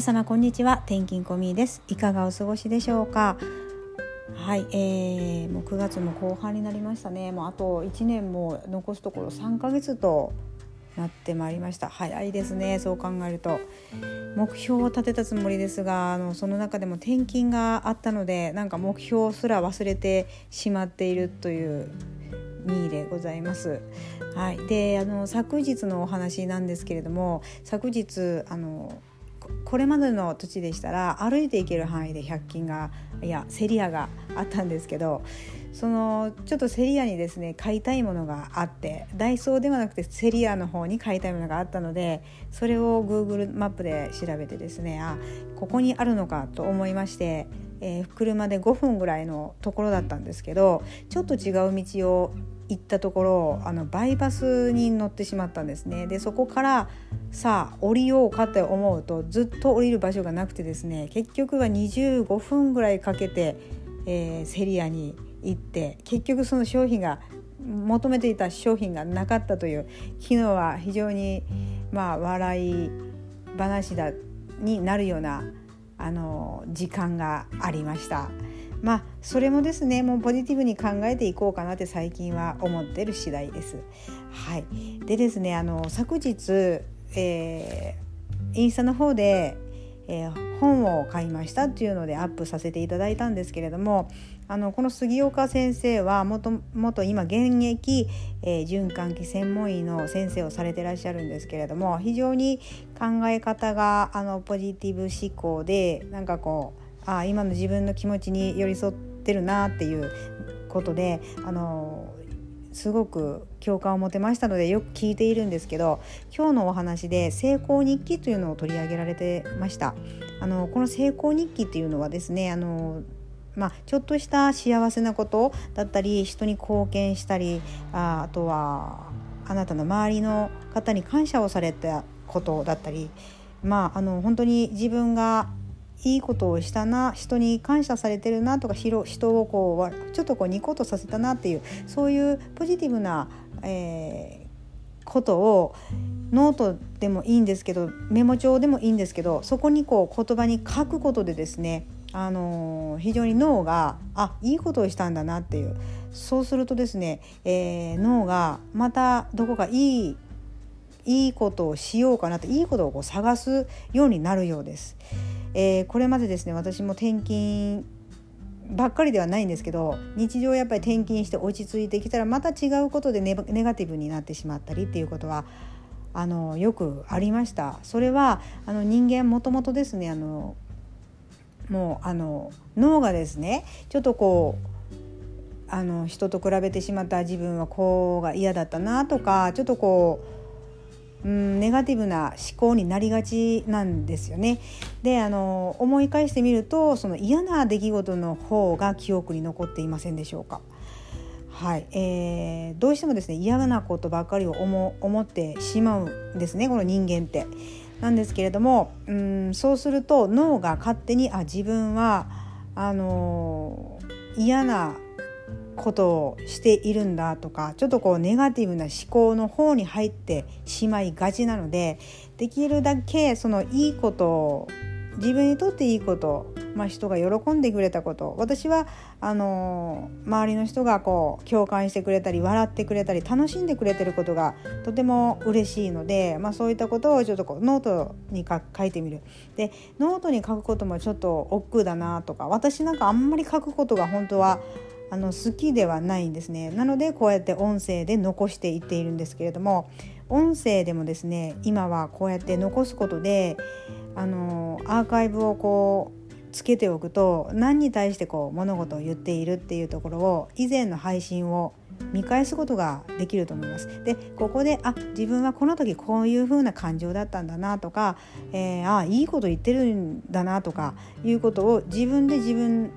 皆様こんにちは。転勤コミです。いかがお過ごしでしょうか？はい、えー、もう9月も後半になりましたね。もうあと1年も残すところ3ヶ月となってまいりました。早いですねそう考えると。目標を立てたつもりですがあのその中でも転勤があったのでなんか目標すら忘れてしまっているという2位でございます。はい、であの昨日のお話なんですけれども昨日あのこれまでの土地でしたら歩いて行ける範囲で100均がいやセリアがあったんですけどそのちょっとセリアにですね買いたいものがあってダイソーではなくてセリアの方に買いたいものがあったのでそれを Google マップで調べてですねあここにあるのかと思いまして、えー、車で5分ぐらいのところだったんですけどちょっと違う道を行ったところあのバイパスに乗ってしまったんですねでそこからさあ降りようかって思うとずっと降りる場所がなくてですね結局は25分ぐらいかけて、えー、セリアに行って結局その商品が求めていた商品がなかったという昨日は非常にまあ笑い話だになるようなあの時間がありました。まあそれもですねもうポジティブに考えていこうかなって最近は思ってる次第です。はい、でですねあの昨日、えー、インスタの方で、えー、本を買いましたっていうのでアップさせていただいたんですけれどもあのこの杉岡先生はもともと今現役、えー、循環器専門医の先生をされてらっしゃるんですけれども非常に考え方があのポジティブ思考でなんかこうあ今の自分の気持ちに寄り添ってるなっていうことであのすごく共感を持てましたのでよく聞いているんですけど今日のお話で成功日記というのを取り上げられてました。あのこの成功日記っていうのはですねあのまあ、ちょっとした幸せなことだったり人に貢献したりああとはあなたの周りの方に感謝をされたことだったりまああの本当に自分がいいことをしたな人に感謝されてるなとか人をこうちょっとこうニコッとさせたなっていうそういうポジティブな、えー、ことをノートでもいいんですけどメモ帳でもいいんですけどそこにこう言葉に書くことでですねあのー、非常に脳があいいことをしたんだなっていうそうするとですね、えー、脳がまたどこかいいいいことをしようかなといいことをこう探すようになるようです。えー、これまでですね私も転勤ばっかりではないんですけど日常やっぱり転勤して落ち着いてきたらまた違うことでネガティブになってしまったりっていうことはあのよくありました。それはあの人間もともとですねあのもうあの脳がですねちょっとこうあの人と比べてしまった自分はこうが嫌だったなとかちょっとこううんネガティブな思考になりがちなんですよね。であの思い返してみるとその嫌な出来事の方が記憶に残っていませんでしょうか。はいえー、どうしてもですね嫌なことばかりを思思ってしまうんですねこの人間って。なんですけれどもうんそうすると脳が勝手にあ自分はあのー、嫌なことをしているんだとかちょっとこうネガティブな思考の方に入ってしまいがちなのでできるだけそのいいことを自分にとっていいこと、まあ、人が喜んでくれたこと私はあの周りの人がこう共感してくれたり笑ってくれたり楽しんでくれてることがとても嬉しいので、まあ、そういったことをちょっとこうノートに書いてみる。でノートに書くこともちょっと億劫だなとか私なんかあんまり書くことが本当はあの好きではないんですねなのでこうやって音声で残していっているんですけれども音声でもですね今はこうやって残すことであのアーカイブをこうつけておくと何に対してこう物事を言っているっていうところを以前の配信を見返すことができると思います。でここであ自分はこの時こういう風な感情だったんだなとか、えー、あいいこと言ってるんだなとかいうことを自分で自分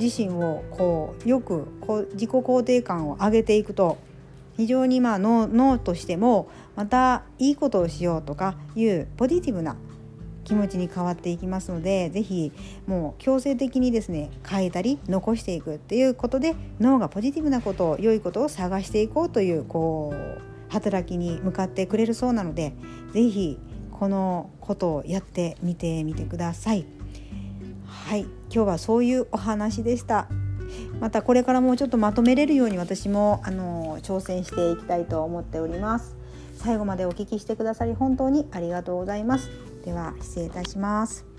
自身をこうよくこう自己肯定感を上げていくと非常にまあ脳としてもまたいいことをしようとかいうポジティブな気持ちに変わっていきますので是非もう強制的にですね変えたり残していくっていうことで脳がポジティブなことを良いことを探していこうというこう働きに向かってくれるそうなので是非このことをやってみてみてください。はい今日はそういうお話でした。またこれからもうちょっとまとめれるように私もあの挑戦していきたいと思っております。最後までお聞きしてくださり本当にありがとうございます。では失礼いたします。